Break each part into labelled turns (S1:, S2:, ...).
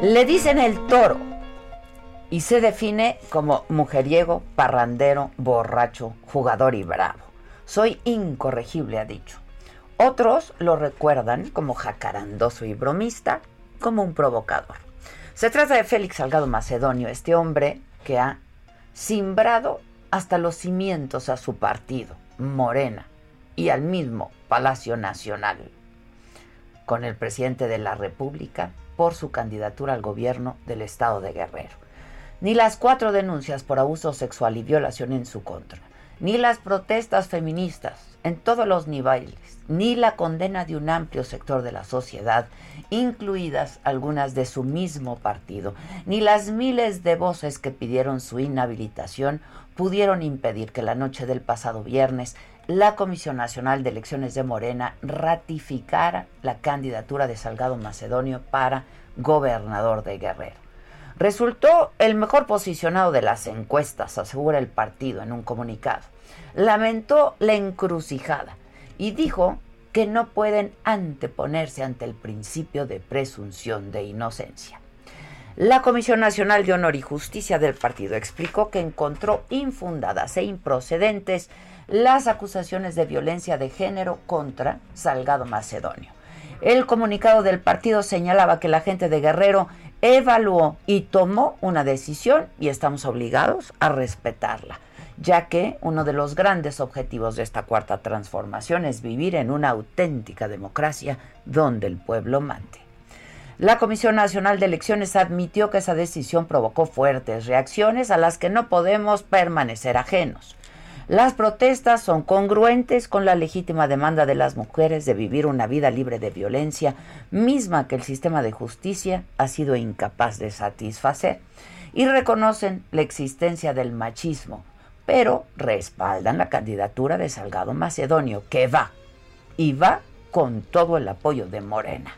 S1: Le dicen el toro y se define como mujeriego, parrandero, borracho, jugador y bravo. Soy incorregible, ha dicho. Otros lo recuerdan como jacarandoso y bromista, como un provocador. Se trata de Félix Salgado Macedonio, este hombre que ha simbrado hasta los cimientos a su partido, Morena, y al mismo Palacio Nacional, con el presidente de la República, por su candidatura al gobierno del estado de Guerrero. Ni las cuatro denuncias por abuso sexual y violación en su contra, ni las protestas feministas en todos los niveles, ni la condena de un amplio sector de la sociedad, incluidas algunas de su mismo partido, ni las miles de voces que pidieron su inhabilitación pudieron impedir que la noche del pasado viernes la Comisión Nacional de Elecciones de Morena ratificara la candidatura de Salgado Macedonio para gobernador de Guerrero. Resultó el mejor posicionado de las encuestas, asegura el partido en un comunicado. Lamentó la encrucijada y dijo que no pueden anteponerse ante el principio de presunción de inocencia. La Comisión Nacional de Honor y Justicia del partido explicó que encontró infundadas e improcedentes las acusaciones de violencia de género contra Salgado Macedonio. El comunicado del partido señalaba que la gente de Guerrero evaluó y tomó una decisión y estamos obligados a respetarla, ya que uno de los grandes objetivos de esta cuarta transformación es vivir en una auténtica democracia donde el pueblo mande. La Comisión Nacional de Elecciones admitió que esa decisión provocó fuertes reacciones a las que no podemos permanecer ajenos. Las protestas son congruentes con la legítima demanda de las mujeres de vivir una vida libre de violencia, misma que el sistema de justicia ha sido incapaz de satisfacer, y reconocen la existencia del machismo, pero respaldan la candidatura de Salgado Macedonio, que va, y va con todo el apoyo de Morena.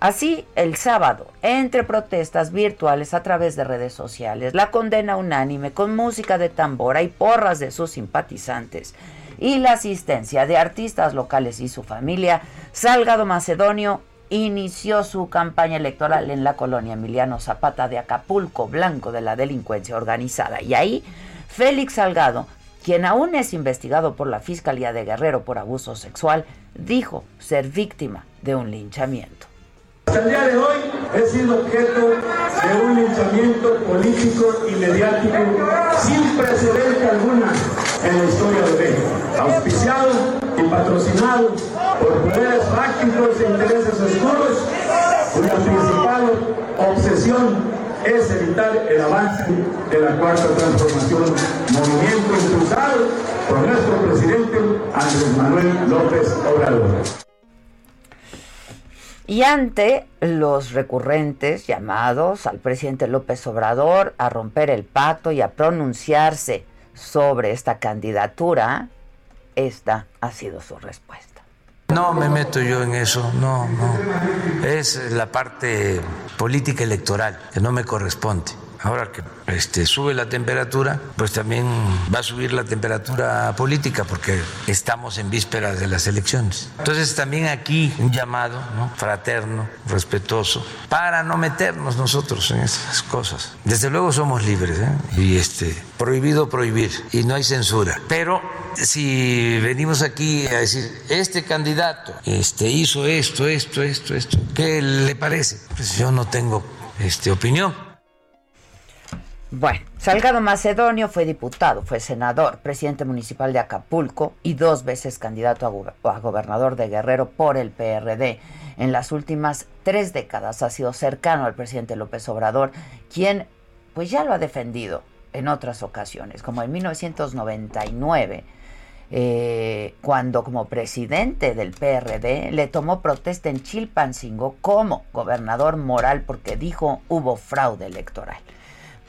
S1: Así, el sábado, entre protestas virtuales a través de redes sociales, la condena unánime con música de tambora y porras de sus simpatizantes y la asistencia de artistas locales y su familia, Salgado Macedonio inició su campaña electoral en la colonia Emiliano Zapata de Acapulco, blanco de la delincuencia organizada. Y ahí, Félix Salgado, quien aún es investigado por la Fiscalía de Guerrero por abuso sexual, dijo ser víctima de un linchamiento.
S2: Hasta el día de hoy he sido objeto de un linchamiento político y mediático sin precedente alguna en la historia de México, auspiciado y patrocinado por poderes fácticos e intereses oscuros, cuya principal obsesión es evitar el avance de la cuarta transformación, movimiento impulsado por nuestro presidente Andrés Manuel López Obrador.
S1: Y ante los recurrentes llamados al presidente López Obrador a romper el pacto y a pronunciarse sobre esta candidatura, esta ha sido su respuesta.
S3: No me meto yo en eso, no, no. Es la parte política electoral que no me corresponde. Ahora que este, sube la temperatura, pues también va a subir la temperatura política porque estamos en vísperas de las elecciones. Entonces también aquí un llamado fraterno, respetuoso, para no meternos nosotros en esas cosas. Desde luego somos libres ¿eh? y este, prohibido prohibir y no hay censura. Pero si venimos aquí a decir, este candidato este, hizo esto, esto, esto, esto, ¿qué le parece? Pues yo no tengo este, opinión.
S1: Bueno, Salgado Macedonio fue diputado, fue senador, presidente municipal de Acapulco y dos veces candidato a, gobernador de Guerrero por el PRD. En las últimas tres décadas ha sido cercano al presidente López Obrador, quien pues ya lo ha defendido en otras ocasiones, como en 1999. Eh, cuando como presidente del PRD le tomó protesta en Chilpancingo como gobernador moral porque dijo hubo fraude electoral.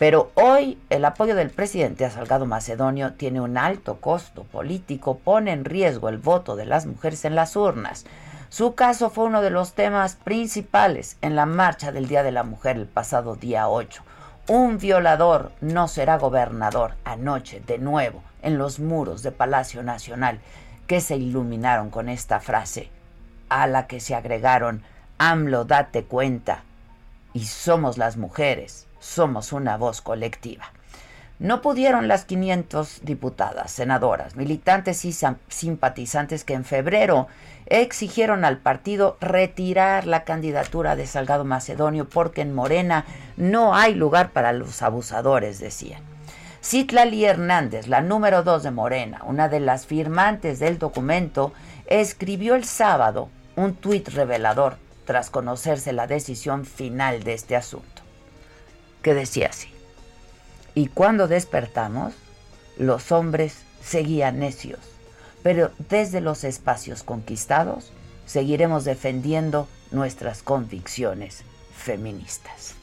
S1: Pero hoy el apoyo del presidente a Salgado Macedonio tiene un alto costo político, pone en riesgo el voto de las mujeres en las urnas. Su caso fue uno de los temas principales en la marcha del Día de la Mujer el pasado día 8. Un violador no será gobernador anoche de nuevo en los muros de Palacio Nacional que se iluminaron con esta frase, a la que se agregaron AMLO date cuenta y somos las mujeres somos una voz colectiva. No pudieron las 500 diputadas, senadoras, militantes y simpatizantes que en febrero exigieron al partido retirar la candidatura de Salgado Macedonio porque en Morena no hay lugar para los abusadores, decían. Citlali Hernández, la número dos de Morena, una de las firmantes del documento, escribió el sábado un tuit revelador tras conocerse la decisión final de este asunto que decía así. Y cuando despertamos, los hombres seguían necios, pero desde los espacios conquistados seguiremos defendiendo nuestras convicciones feministas.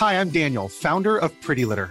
S4: Hi, I'm Daniel, founder of Pretty Litter.